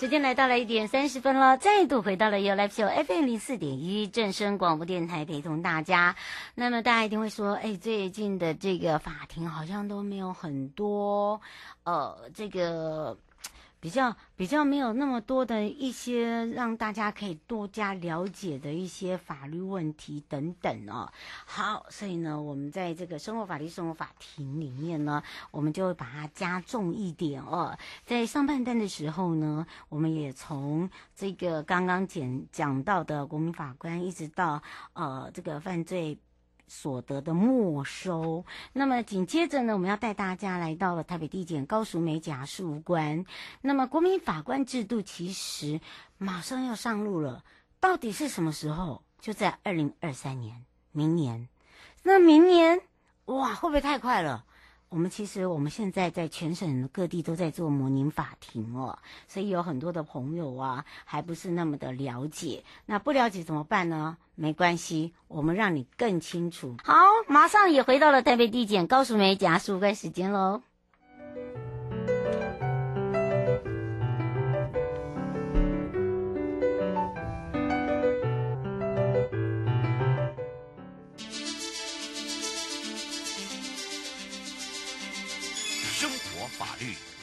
时间来到了一点三十分了，再度回到了 You Live Show FM 零四点一正声广播电台，陪同大家。那么大家一定会说，哎，最近的这个法庭好像都没有很多，呃，这个。比较比较没有那么多的一些让大家可以多加了解的一些法律问题等等哦。好，所以呢，我们在这个生活法律生活法庭里面呢，我们就会把它加重一点哦。在上半段的时候呢，我们也从这个刚刚讲讲到的国民法官，一直到呃这个犯罪。所得的没收。那么紧接着呢，我们要带大家来到了台北地检高淑梅检察事务官。那么国民法官制度其实马上要上路了，到底是什么时候？就在二零二三年，明年。那明年哇，会不会太快了？我们其实我们现在在全省各地都在做模拟法庭哦，所以有很多的朋友啊，还不是那么的了解。那不了解怎么办呢？没关系，我们让你更清楚。好，马上也回到了台北地检高淑梅检察官时间喽。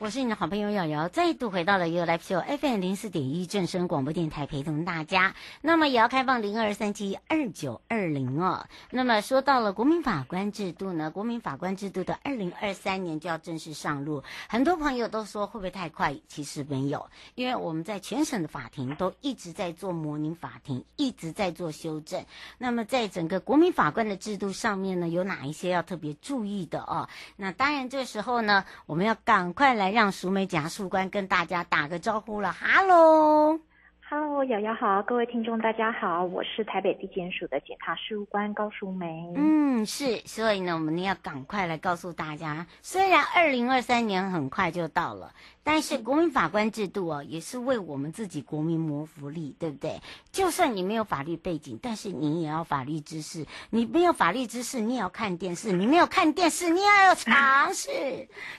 我是你的好朋友瑶瑶，再度回到了 You Live Show FM 零四点一正声广播电台，陪同大家。那么也要开放零二三七二九二零哦。那么说到了国民法官制度呢，国民法官制度的二零二三年就要正式上路。很多朋友都说会不会太快？其实没有，因为我们在全省的法庭都一直在做模拟法庭，一直在做修正。那么在整个国民法官的制度上面呢，有哪一些要特别注意的哦？那当然这时候呢，我们要赶快来。让淑梅检察官跟大家打个招呼了，哈喽。Hello，瑶瑶好，各位听众大家好，我是台北地检署的检察事务官高淑梅。嗯，是，所以呢，我们要赶快来告诉大家，虽然二零二三年很快就到了，但是国民法官制度哦，也是为我们自己国民谋福利，对不对？就算你没有法律背景，但是你也要法律知识。你没有法律知识，你也要看电视；你没有看电视，你也要有常识，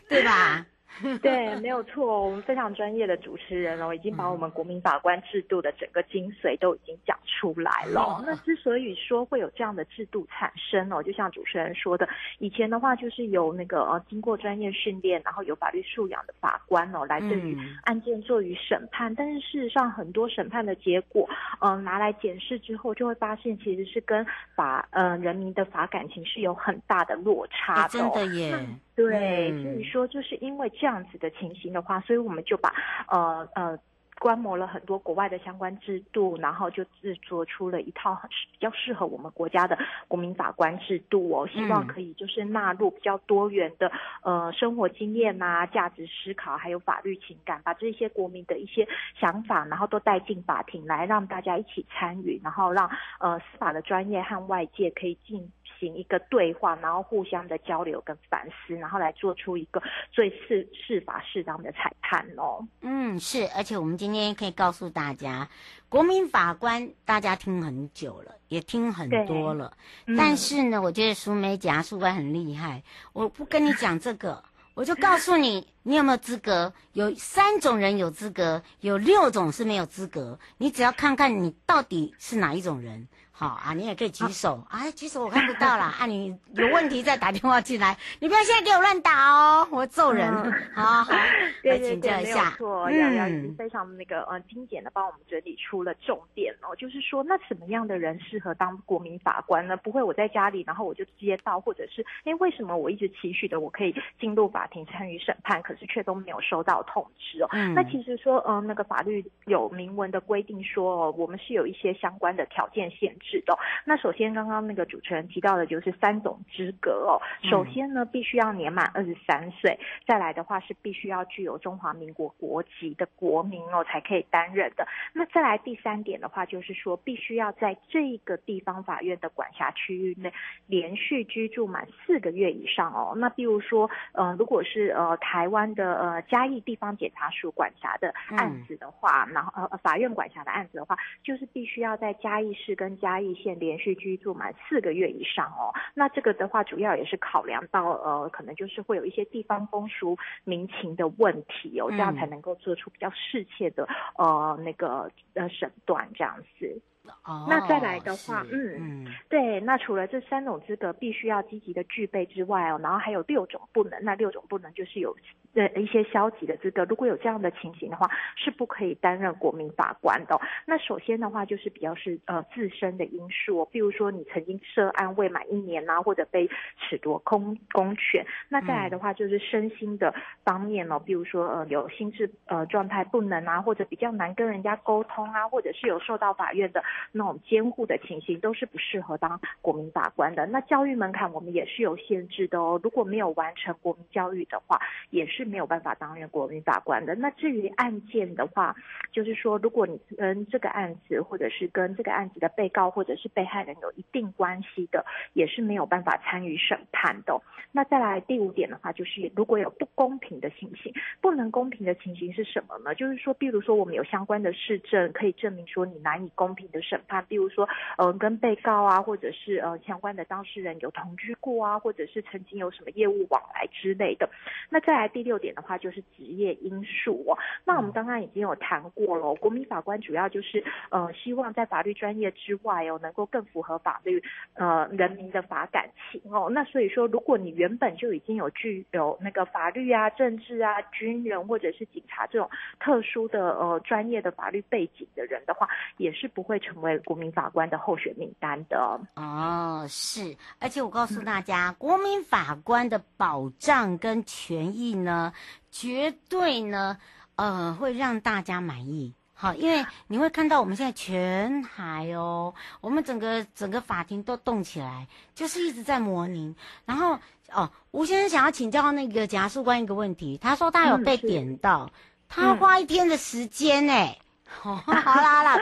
对吧？对，没有错，我们非常专业的主持人哦，已经把我们国民法官制度的整个精髓都已经讲出来了。那之所以说会有这样的制度产生哦，就像主持人说的，以前的话就是由那个呃经过专业训练，然后有法律素养的法官哦，来对于案件做于审判。但是事实上，很多审判的结果，嗯、呃，拿来检视之后，就会发现其实是跟法呃人民的法感情是有很大的落差的、哦。真的耶。对，所以说就是因为这样子的情形的话，所以我们就把呃呃观摩了很多国外的相关制度，然后就制作出了一套很比较适合我们国家的国民法官制度哦，希望可以就是纳入比较多元的呃生活经验啊、价值思考，还有法律情感，把这些国民的一些想法，然后都带进法庭来，让大家一起参与，然后让呃司法的专业和外界可以进。行一个对话，然后互相的交流跟反思，然后来做出一个最适适法适当的裁判哦。嗯，是，而且我们今天可以告诉大家，国民法官大家听很久了，也听很多了，嗯、但是呢，我觉得淑梅检察事务官很厉害。我不跟你讲这个，我就告诉你，你有没有资格？有三种人有资格，有六种是没有资格。你只要看看你到底是哪一种人。好啊，你也可以举手。啊、哎，举手我看不到啦。啊，你有问题再打电话进来，你不要现在给我乱打哦，我揍人。嗯、好好，对对对，没有错，瑶瑶已经非常那个呃精简的帮我们整理出了重点哦，就是说那什么样的人适合当国民法官呢？不会我在家里，然后我就接到，或者是哎为什么我一直期许的我可以进入法庭参与审判，可是却都没有收到通知哦？嗯、那其实说嗯、呃、那个法律有明文的规定说哦，我们是有一些相关的条件限制。制的。那首先刚刚那个主持人提到的就是三种资格哦。首先呢，必须要年满二十三岁，再来的话是必须要具有中华民国国籍的国民哦，才可以担任的。那再来第三点的话，就是说必须要在这个地方法院的管辖区域内连续居住满四个月以上哦。那比如说，呃，如果是呃台湾的呃嘉义地方检察署管辖的案子的话，嗯、然后呃法院管辖的案子的话，就是必须要在嘉义市跟嘉义县连续居住满四个月以上哦。那这个的话，主要也是考量到呃，可能就是会有一些地方风俗民情的问题哦，这样才能够做出比较适切的呃那个呃审断这样子。哦，那再来的话，嗯嗯，对，那除了这三种资格必须要积极的具备之外哦，然后还有六种不能，那六种不能就是有呃一些消极的资格，如果有这样的情形的话，是不可以担任国民法官的哦。那首先的话就是比较是呃自身的因素哦，比如说你曾经涉案未满一年呐，或者被褫夺公公权。那再来的话就是身心的方面哦，比如说呃有心智呃状态不能啊，或者比较难跟人家沟通啊，或者是有受到法院的。那种监护的情形都是不适合当国民法官的。那教育门槛我们也是有限制的哦，如果没有完成国民教育的话，也是没有办法担任国民法官的。那至于案件的话，就是说如果你跟这个案子或者是跟这个案子的被告或者是被害人有一定关系的，也是没有办法参与审判的。那再来第五点的话，就是如果有不公平的情形，不能公平的情形是什么呢？就是说，比如说我们有相关的市政可以证明说你难以公平的审判，比如说，呃，跟被告啊，或者是呃相关的当事人有同居过啊，或者是曾经有什么业务往来之类的。那再来第六点的话，就是职业因素哦。那我们刚刚已经有谈过了，国民法官主要就是呃希望在法律专业之外哦，能够更符合法律呃人民的法感情哦。那所以说，如果你原本就已经有具有那个法律啊、政治啊、军人或者是警察这种特殊的呃专业的法律背景的人的话，也是不会成为国民法官的候选名单的哦，是，而且我告诉大家，嗯、国民法官的保障跟权益呢，绝对呢，呃，会让大家满意。好，因为你会看到我们现在全台哦，我们整个整个法庭都动起来，就是一直在模拟。然后哦，吴先生想要请教那个检察官一个问题，他说他有被点到，嗯、他花一天的时间呢。嗯哦，好啦好啦，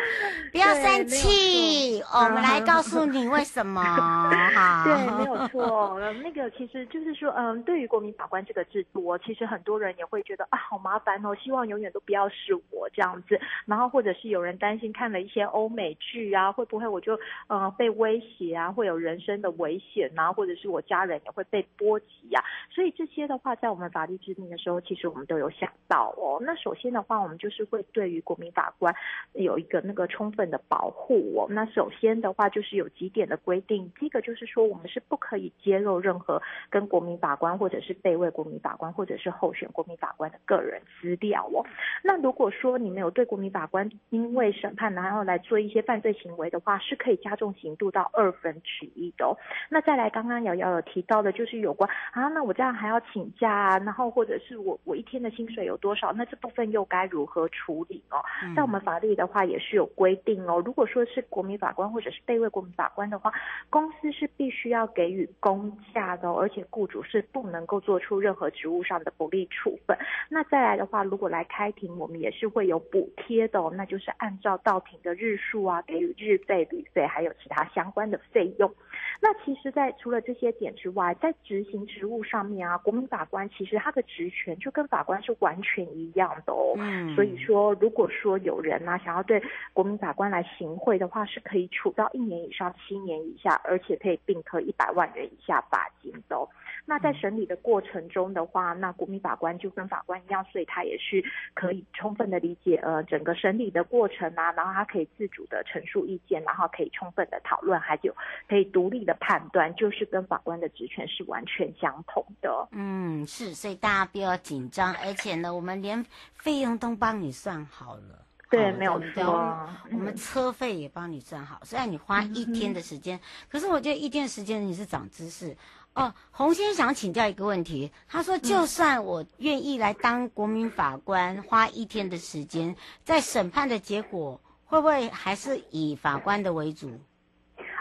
不要生气，我们来告诉你为什么。对，没有错。那个其实就是说，嗯，对于国民法官这个制度，其实很多人也会觉得啊，好麻烦哦，希望永远都不要是我这样子。然后或者是有人担心看了一些欧美剧啊，会不会我就呃被威胁啊，会有人身的危险啊，或者是我家人也会被波及啊。所以这些的话，在我们法律制定的时候，其实我们都有想到哦。那首先的话，我们就是会对于国民法官有一个那个充分的保护哦。那首先的话，就是有几点的规定。第一个就是说，我们是不可以揭露任何跟国民法官或者是备位国民法官或者是候选国民法官的个人资料哦。那如果说你没有对国民法官因为审判然后来做一些犯罪行为的话，是可以加重刑度到二分之一的哦。那再来，刚刚瑶瑶有提到的，就是有关啊，那我这样还要请假啊，然后或者是我我一天的薪水有多少？那这部分又该如何处理哦？在我们法律。的话也是有规定哦。如果说是国民法官或者是被位国民法官的话，公司是必须要给予公价的哦，而且雇主是不能够做出任何职务上的不利处分。那再来的话，如果来开庭，我们也是会有补贴的哦，那就是按照到庭的日数啊，给予日费、旅费，还有其他相关的费用。那其实，在除了这些点之外，在执行职务上面啊，国民法官其实他的职权就跟法官是完全一样的哦。嗯，所以说，如果说有人呐、啊、想要对国民法官来行贿的话，是可以处到一年以上七年以下，而且可以并科一百万元以下罚金的哦。那在审理的过程中的话，那国民法官就跟法官一样，所以他也是可以充分的理解呃整个审理的过程啊，然后他可以自主的陈述意见，然后可以充分的讨论，还有可以独立的判断，就是跟法官的职权是完全相同的。嗯，是，所以大家不要紧张，而且呢，我们连费用都帮你算好了。对，没有错。我们车费也帮你算好，虽然你花一天的时间，嗯、可是我觉得一天的时间你是长知识。哦，洪先生想请教一个问题，他说，就算我愿意来当国民法官，花一天的时间，在审判的结果会不会还是以法官的为主？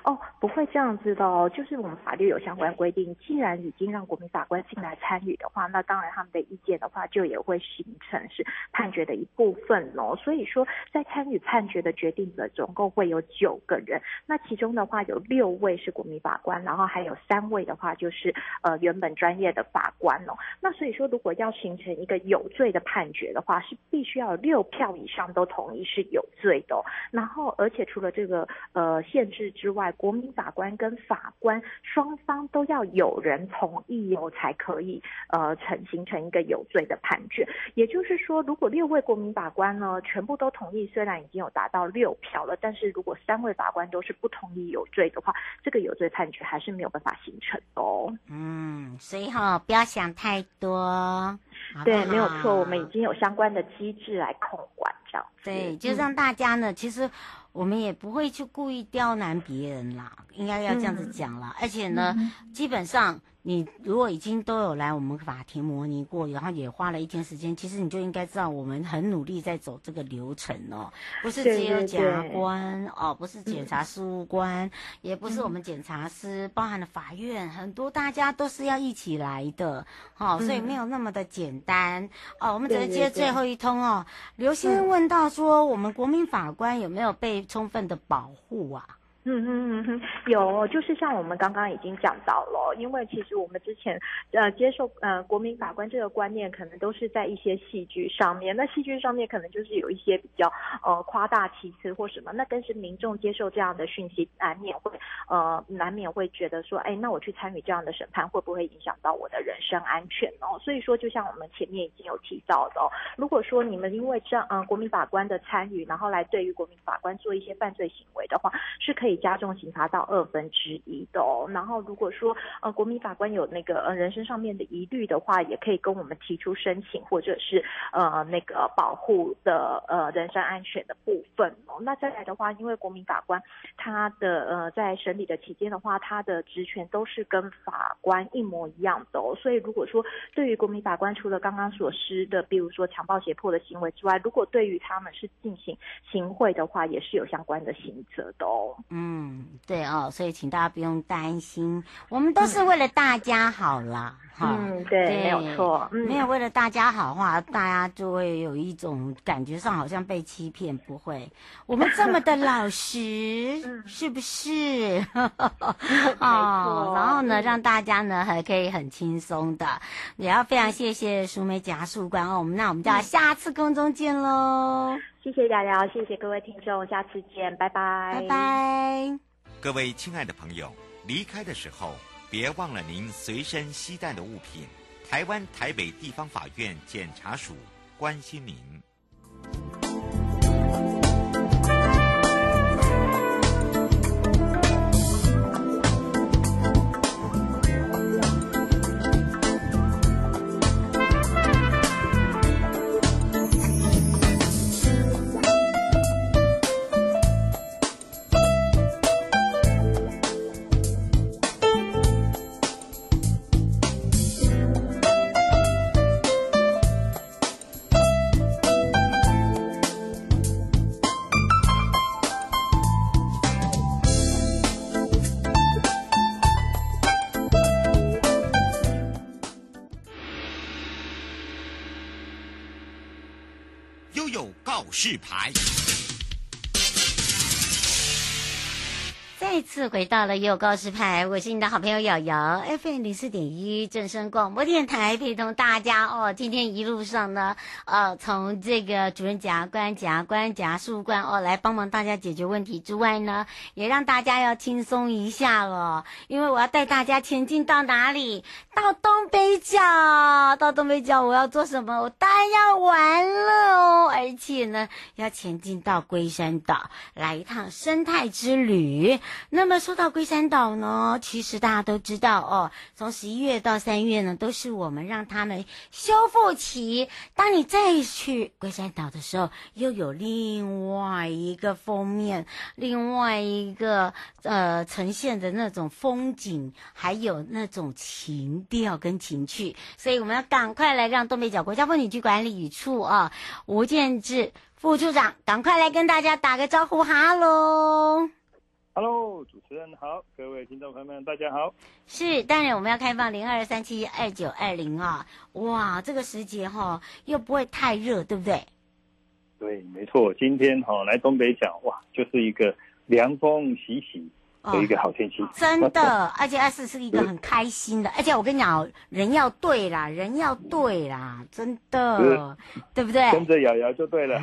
哦，不会这样子的哦，就是我们法律有相关规定，既然已经让国民法官进来参与的话，那当然他们的意见的话，就也会形成是判决的一部分哦。所以说，在参与判决的决定者总共会有九个人，那其中的话有六位是国民法官，然后还有三位的话就是呃原本专业的法官哦。那所以说，如果要形成一个有罪的判决的话，是必须要有六票以上都同意是有罪的哦。然后，而且除了这个呃限制之外，国民法官跟法官双方都要有人同意哦，才可以呃成形成一个有罪的判决。也就是说，如果六位国民法官呢全部都同意，虽然已经有达到六票了，但是如果三位法官都是不同意有罪的话，这个有罪判决还是没有办法形成的哦。嗯，所以哈、哦，不要想太多。对，没有错，我们已经有相关的机制来控管对，就让大家呢，嗯、其实我们也不会去故意刁难别人啦，应该要这样子讲啦。嗯、而且呢，嗯、基本上。你如果已经都有来我们法庭模拟过，然后也花了一天时间，其实你就应该知道我们很努力在走这个流程哦，不是只有检察官哦，不是检察事务官，嗯、也不是我们检察司，嗯、包含了法院，很多大家都是要一起来的，哦，所以没有那么的简单、嗯、哦。我们只能接最后一通哦。刘先生问到说，我们国民法官有没有被充分的保护啊？嗯嗯嗯哼，有，就是像我们刚刚已经讲到了，因为其实我们之前呃接受呃国民法官这个观念，可能都是在一些戏剧上面，那戏剧上面可能就是有一些比较呃夸大其词或什么，那但是民众接受这样的讯息，难免会呃难免会觉得说，哎，那我去参与这样的审判，会不会影响到我的人身安全哦？所以说，就像我们前面已经有提到的，哦，如果说你们因为这样呃国民法官的参与，然后来对于国民法官做一些犯罪行为的话，是可以。加重刑罚到二分之一的哦，然后如果说呃国民法官有那个呃人身上面的疑虑的话，也可以跟我们提出申请，或者是呃那个保护的呃人身安全的部分哦。那再来的话，因为国民法官他的呃在审理的期间的话，他的职权都是跟法官一模一样的哦，所以如果说对于国民法官除了刚刚所施的，比如说强暴胁迫的行为之外，如果对于他们是进行行贿的话，也是有相关的刑责的哦。嗯。嗯，对哦，所以请大家不用担心，我们都是为了大家好啦，哈、嗯。嗯，对，对没有错，嗯、没有为了大家好的话，大家就会有一种感觉上好像被欺骗，不会，我们这么的老实，是不是？哦，然后呢，让大家呢还可以很轻松的，也要非常谢谢淑美检察事务官哦，我们那我们就要下次空中见喽。谢谢聊聊，谢谢各位听众，下次见，拜拜，拜拜。各位亲爱的朋友，离开的时候别忘了您随身携带的物品。台湾台北地方法院检察署关心您。示次回到了《有告示牌》，我是你的好朋友瑶瑶，FM 零四点一正声广播电台，陪同大家哦。今天一路上呢，呃，从这个主任检察官、检察官、检察官哦，来帮忙大家解决问题之外呢，也让大家要轻松一下了，因为我要带大家前进到哪里？到东北角，到东北角，我要做什么？我当然要玩了哦，而且呢，要前进到龟山岛，来一趟生态之旅。那那么说到龟山岛呢，其实大家都知道哦，从十一月到三月呢，都是我们让他们修复期。当你再去龟山岛的时候，又有另外一个封面，另外一个呃呈现的那种风景，还有那种情调跟情趣。所以我们要赶快来让东北角国家风景区管理处啊，吴建志副处长赶快来跟大家打个招呼，哈喽。Hello，主持人好，各位听众朋友们，大家好。是，当然我们要开放零二三七二九二零啊。哇，这个时节哈、哦，又不会太热，对不对？对，没错。今天哈、哦、来东北角，哇，就是一个凉风习习。有一个好天气，哦，真的，而且二是是一个很开心的，而且我跟你讲，人要对啦，人要对啦，真的，对不对？跟着瑶瑶就对了。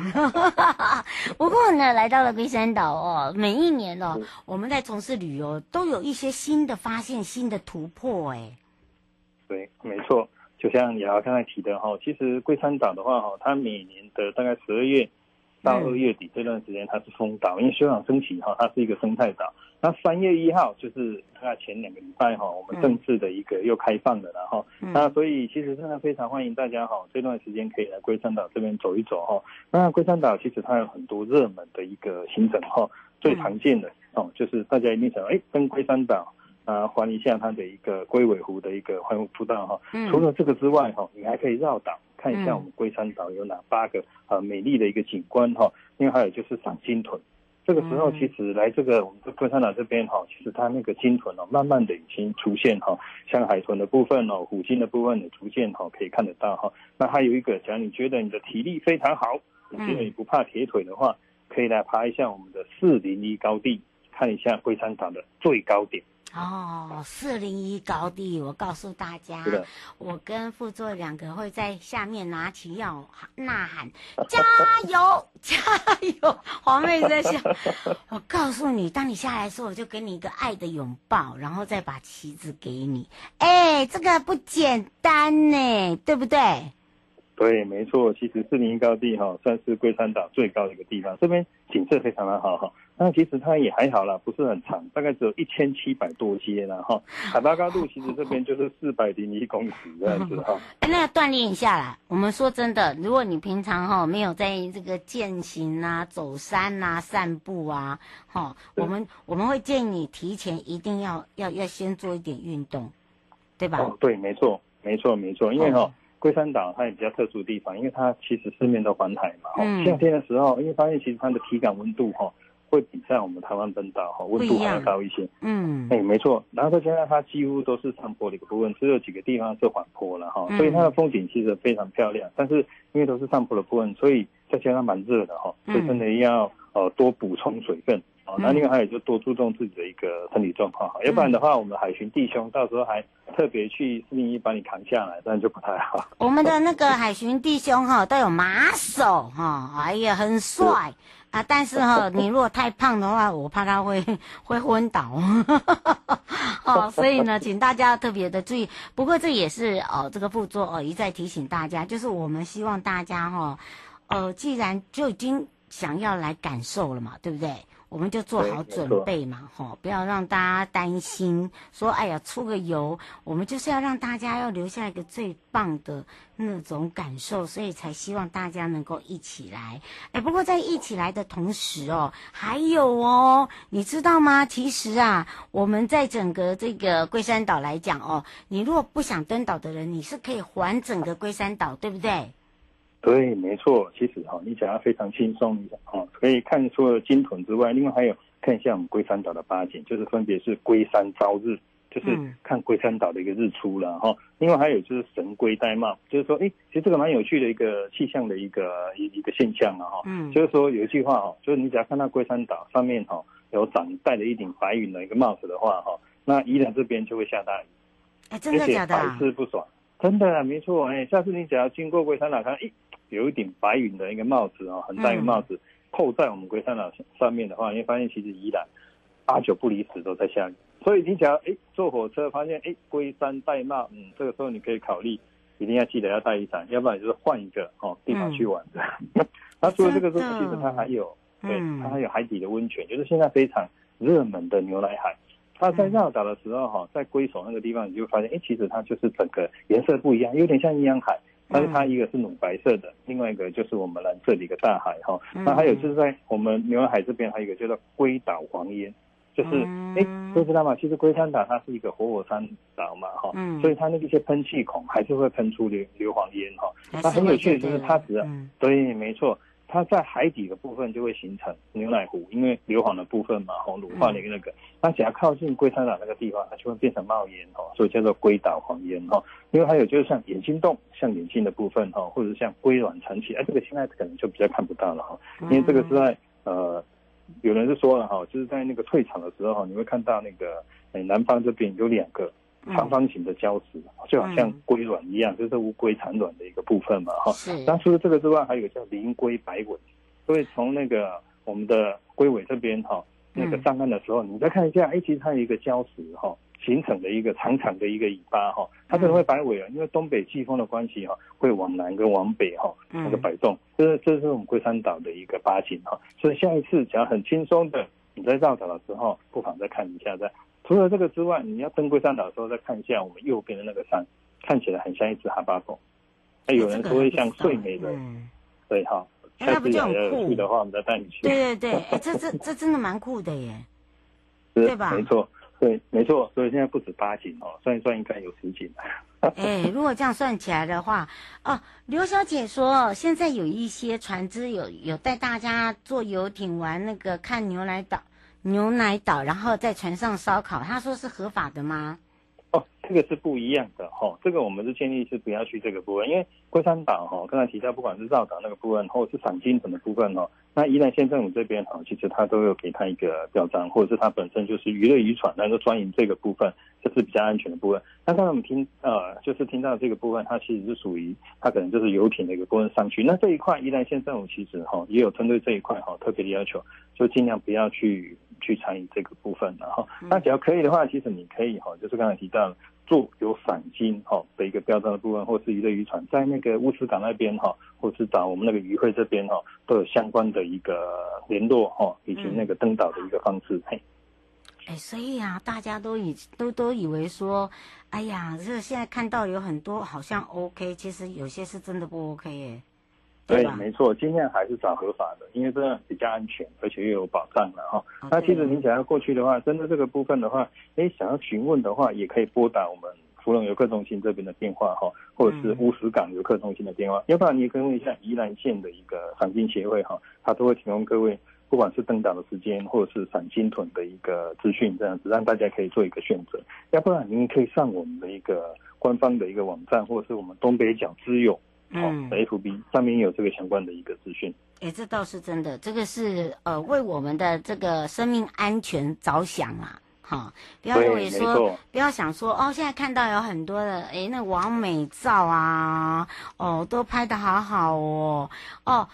不过呢，来到了龟山岛哦，每一年哦，我们在从事旅游都有一些新的发现、新的突破，哎。对，没错，就像瑶瑶刚才提的哈，其实龟山岛的话哈，它每年的大概十二月。到二月底这段时间，它是封岛，因为休养生息哈，它是一个生态岛。那三月一号就是大概前两个礼拜哈，我们正式的一个又开放的了哈。那所以其实真的非常欢迎大家哈，这段时间可以来龟山岛这边走一走哈。那龟山岛其实它有很多热门的一个行程哈，最常见的哦就是大家一定想哎登龟山岛啊，环一下它的一个龟尾湖的一个环湖步道哈。除了这个之外哈，你还可以绕岛。看一下我们龟山岛有哪八个呃美丽的一个景观哈，另外还有就是赏金豚，这个时候其实来这个我们这龟山岛这边哈，其实它那个鲸豚哦，慢慢的已经出现哈，像海豚的部分哦，虎鲸的部分也逐渐哈可以看得到哈。那还有一个，假如你觉得你的体力非常好，你觉得你不怕铁腿的话，可以来爬一下我们的四零一高地，看一下龟山岛的最高点。哦，四零一高地，我告诉大家，我跟副座两个会在下面拿起药呐喊，加油 加油！黄妹在笑。我告诉你，当你下来的时候，我就给你一个爱的拥抱，然后再把旗子给你。哎，这个不简单呢，对不对？对，没错。其实四零一高地哈，算是龟山岛最高的一个地方，这边景色非常的好哈。那其实它也还好啦，不是很长，大概只有一千七百多阶啦哈。海拔高度其实这边就是四百零一公尺这样子哈。那锻炼一下啦。我们说真的，如果你平常哈没有在这个健行啊、走山啊、散步啊，哈，我们我们会建议你提前一定要要要先做一点运动，对吧？哦，对，没错，没错，没错，因为哈龟山岛它也比较特殊的地方，因为它其实四面都环海嘛。嗯。夏天的时候，因为发现其实它的体感温度哈。会比在我们台湾本岛哈温度还要高一些，嗯，哎，没错，然后再加上它几乎都是上坡的一个部分，只有几个地方是缓坡了哈，所以它的风景其实非常漂亮。但是因为都是上坡的部分，所以再加上蛮热的哈，所以真的要呃多补充水分。哦，那另外还有就多注重自己的一个身体状况哈，要不然的话，我们海巡弟兄到时候还特别去四零一把你扛下来，这样就不太好。我们的那个海巡弟兄哈都有马手哈，哎呀很帅啊，但是哈 你如果太胖的话，我怕他会 会昏倒。哦，所以呢，请大家特别的注意。不过这也是哦，这个副座哦一再提醒大家，就是我们希望大家哈，呃，既然就已经想要来感受了嘛，对不对？我们就做好准备嘛，吼，不要让大家担心，说哎呀出个游，我们就是要让大家要留下一个最棒的那种感受，所以才希望大家能够一起来。哎，不过在一起来的同时哦，还有哦，你知道吗？其实啊，我们在整个这个龟山岛来讲哦，你如果不想登岛的人，你是可以环整个龟山岛，对不对？对，没错，其实哈，你讲要非常轻松一下哈，可以看除了金屯之外，另外还有看一下我们龟山岛的八景，就是分别是龟山朝日，就是看龟山岛的一个日出了哈。另外还有就是神龟戴帽，就是说，哎，其实这个蛮有趣的一个气象的一个一一个现象啊哈。嗯，就是说有一句话哈，就是你只要看到龟山岛上面哈有长戴了一顶白云的一个帽子的话哈，那宜兰这边就会下大雨，哎，真的假的？百试不爽，真的啊没错，哎，下次你只要经过龟山岛看，哎。有一顶白云的一个帽子啊，很大一个帽子，扣在我们龟山岛上面的话，你会发现其实宜兰八九不离十都在下雨。所以你只要哎坐火车发现哎龟山戴帽，嗯，这个时候你可以考虑一定要记得要带雨伞，要不然就是换一个哦地方去玩的。那除了这个之外，其实它还有，对，它还有海底的温泉，就是现在非常热门的牛奶海。它在绕岛的时候哈，在龟首那个地方，你就发现哎，其实它就是整个颜色不一样，有点像阴阳海。但是它一个是乳白色的，另外一个就是我们蓝色的一个大海哈。那还有就是在我们牛奶海这边还有一个叫做龟岛黄烟，就是哎，都知道嘛？其实龟山岛它是一个活火山岛嘛哈，所以它那些喷气孔还是会喷出硫硫磺烟哈。那很有趣的就是它只要对，没错，它在海底的部分就会形成牛奶湖，因为硫磺的部分嘛，吼，乳化的那个，那只要靠近龟山岛那个地方，它就会变成冒烟，吼，所以叫做龟岛黄烟，吼。因为还有就是像眼睛洞，像眼睛的部分，哈，或者是像龟卵层起，哎，这个现在可能就比较看不到了，哈，因为这个是在呃，有人是说了，哈，就是在那个退场的时候，你会看到那个，哎，南方这边有两个。长方形的礁石，就好像龟卵一样，嗯、就是乌龟产卵的一个部分嘛，哈。是。那除了这个之外，还有叫鳞龟摆尾，所以从那个我们的龟尾这边哈，那个上岸的时候，嗯、你再看一下，哎，其实它有一个礁石哈，形成的一个长长的一个尾巴哈，它可能会摆尾啊，因为东北季风的关系哈，会往南跟往北哈那个摆动，这是这是我们龟山岛的一个八景哈。所以下一次只要很轻松的你在绕岛的时候，不妨再看一下再。除了这个之外，你要登龟山岛的时候，再看一下我们右边的那个山，看起来很像一只哈巴狗。还有人说会像睡美人，嗯、对哈。下次要有去的话，我们再带你去。对对对，哎，这这这真的蛮酷的耶，是对吧？没错，对，没错。所以现在不止八景哦，算一算应该有十景。哎，如果这样算起来的话，哦，刘小姐说现在有一些船只有有带大家坐游艇玩那个看牛奶岛。牛奶岛，然后在船上烧烤，他说是合法的吗？哦，这个是不一样的哈、哦，这个我们是建议是不要去这个部分，因为龟山岛哈，刚才提到不管是绕岛那个部分，或者是赏鲸豚的部分哦，那宜兰县政府这边哈，其实它都有给他一个表彰，或者是它本身就是娱乐渔船，那就专营这个部分，这是比较安全的部分。那刚才我们听呃，就是听到这个部分，它其实是属于它可能就是游艇的一个部分上去，那这一块宜兰县政府其实哈也有针对这一块哈特别的要求，就尽量不要去。去参与这个部分的哈，那只要可以的话，其实你可以哈，就是刚才提到做有返金哈的一个标章的部分，或是鱼类渔船，在那个乌斯港那边哈，或是找我们那个渔会这边哈，都有相关的一个联络哈，以及那个登岛的一个方式。嘿，哎，所以啊，大家都以都都以为说，哎呀，这现在看到有很多好像 OK，其实有些是真的不 OK 耶。对，没错，尽量还是找合法的，因为这样比较安全，而且又有保障了哈。那其实您想要过去的话，针对这个部分的话，哎，想要询问的话，也可以拨打我们福隆游客中心这边的电话哈，或者是乌石港游客中心的电话，嗯、要不然你也可以问一下宜兰县的一个赏金协会哈，他都会提供各位不管是登岛的时间，或者是赏金屯的一个资讯，这样子让大家可以做一个选择。要不然您可以上我们的一个官方的一个网站，或者是我们东北角之友。嗯，FB 上面有这个相关的一个资讯。哎，这倒是真的，这个是呃为我们的这个生命安全着想啊，哈，不要认为说，不要想说哦，现在看到有很多的哎那王美照啊，哦都拍的好好哦，哦，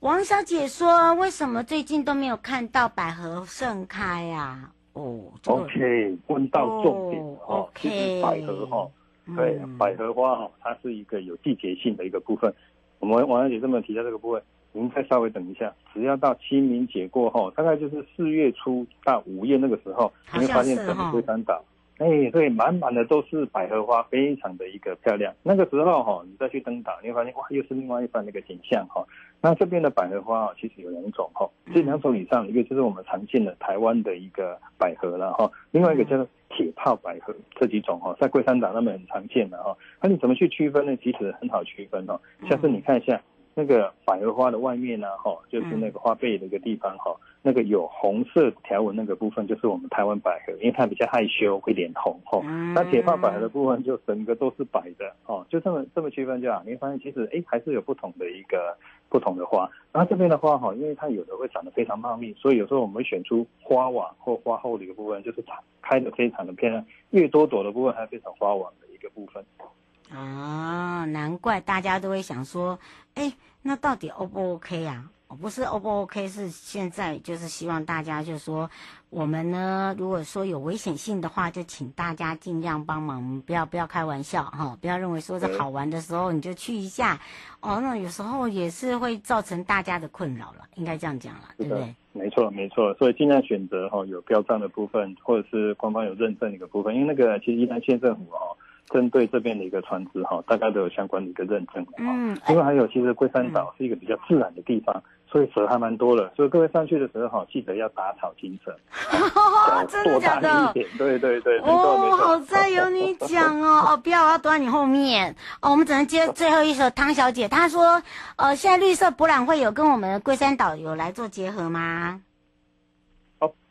王小姐说为什么最近都没有看到百合盛开啊？哦、这个、，OK，问到重点哦，OK，百合哈。对，百合花哈，它是一个有季节性的一个部分。我们王小姐这么提到这个部分，您再稍微等一下，只要到清明节过后，大概就是四月初到五月那个时候，你会发现整个龟山岛。哎、欸，对，满满的都是百合花，非常的一个漂亮。那个时候哈，你再去登岛，你会发现哇，又是另外一番那个景象哈。那这边的百合花啊其实有两种哈，这两种以上，一个就是我们常见的台湾的一个百合了哈，另外一个叫做铁炮百合，这几种哈，在龟山岛那边很常见的哈。那你怎么去区分呢？其实很好区分哦。下次你看一下那个百合花的外面呢，哈，就是那个花背的一个地方哈。那个有红色条纹那个部分，就是我们台湾百合，因为它比较害羞，会脸红哈。那铁炮百合的部分就整个都是白的哦，就这么这么区分就好。你会发现其实哎还是有不同的一个不同的花。然后这边的花哈，因为它有的会长得非常茂密，所以有时候我们会选出花网或花后的一个部分，就是开开的非常的漂亮。越多朵的部分，还非常花网的一个部分。啊，难怪大家都会想说，哎，那到底 O 不 OK 呀？不是 O 不 OK，是现在就是希望大家就说我们呢，如果说有危险性的话，就请大家尽量帮忙，不要不要开玩笑哈，不要认为说是好玩的时候你就去一下，哦，那有时候也是会造成大家的困扰了，应该这样讲了，对不对？没错没错，所以尽量选择哈有标章的部分，或者是官方有认证的一个部分，因为那个其实宜兰县政府哈。针对这边的一个船只哈，大概都有相关的一个认证。嗯，另外还有，其实龟山岛是一个比较自然的地方，所以蛇还蛮多的。所以各位上去的时候哈，记得要打草惊蛇。真的假的？对对对，哦，好在有你讲哦 哦，不要，我要躲在你后面哦。我们只能接最后一首汤小姐，她说，呃，现在绿色博览会有跟我们的龟山岛有来做结合吗？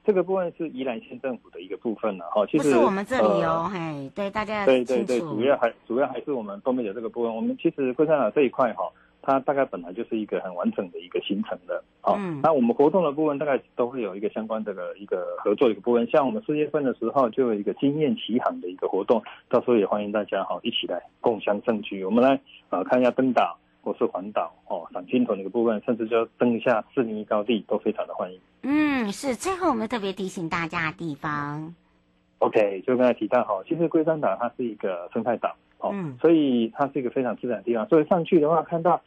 这个部分是宜兰县政府的一个部分了哈，其实不是我们这里哦，呃、嘿，对大家对对对，主要还主要还是我们东北角这个部分。我们其实龟山岛这一块哈，它大概本来就是一个很完整的一个行程的，好，嗯、那我们活动的部分大概都会有一个相关的一个合作的一个部分。像我们四月份的时候就有一个经验启航的一个活动，到时候也欢迎大家哈一起来共襄盛举。我们来呃看一下登岛。或是环岛哦，赏鲸豚的一个部分，甚至就登一下四零一高地，都非常的欢迎。嗯，是。最后我们特别提醒大家的地方。OK，就刚才提到哈，其实龟山岛它是一个生态岛哦，嗯、所以它是一个非常自然的地方。所以上去的话，看到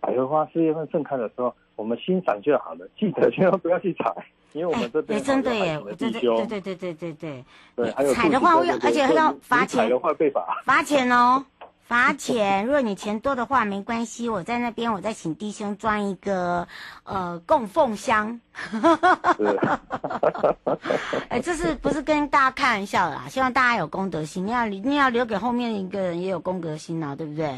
百合花四月份盛开的时候，我们欣赏就好了，记得千万不要去采，因为我们这边哎，真的耶，对对对对对对对对。对，还有采的话，我有，而且还要罚钱。采的话被罚。罚钱哦。罚钱，如果你钱多的话没关系，我在那边，我再请弟兄装一个呃供奉箱。哎，这是不是跟大家开玩笑啦？希望大家有公德心，你要你要留给后面一个人也有公德心啊，对不对？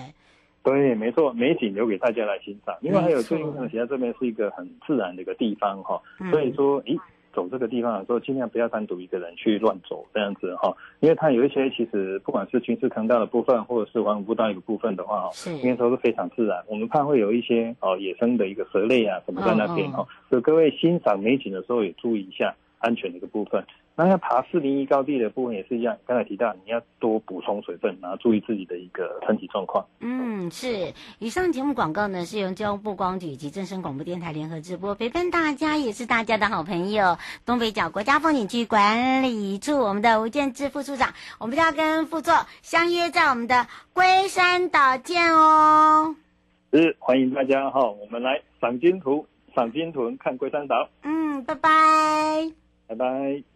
对，没错，美景留给大家来欣赏。因为还有最近可能其实这边是一个很自然的一个地方哈，错所以说，咦。走这个地方的时候，尽量不要单独一个人去乱走这样子哈，因为它有一些其实不管是军事坑道的部分，或者是环湖步道一个部分的话哈，应该说是非常自然。我们怕会有一些哦野生的一个蛇类啊什么在那边哈，所以各位欣赏美景的时候也注意一下安全的一个部分。那要爬四零一高地的部分也是一样，刚才提到你要多补充水分，然后注意自己的一个身体状况。嗯，是。以上节目广告呢是由交通部光局以及正声广播电台联合直播，陪伴大家也是大家的好朋友。东北角国家风景区管理处我们的吴建志副处长，我们就要跟副座相约在我们的龟山岛见哦。是，欢迎大家哈，我们来赏金图、赏鲸豚，看龟山岛。嗯，拜拜，拜拜。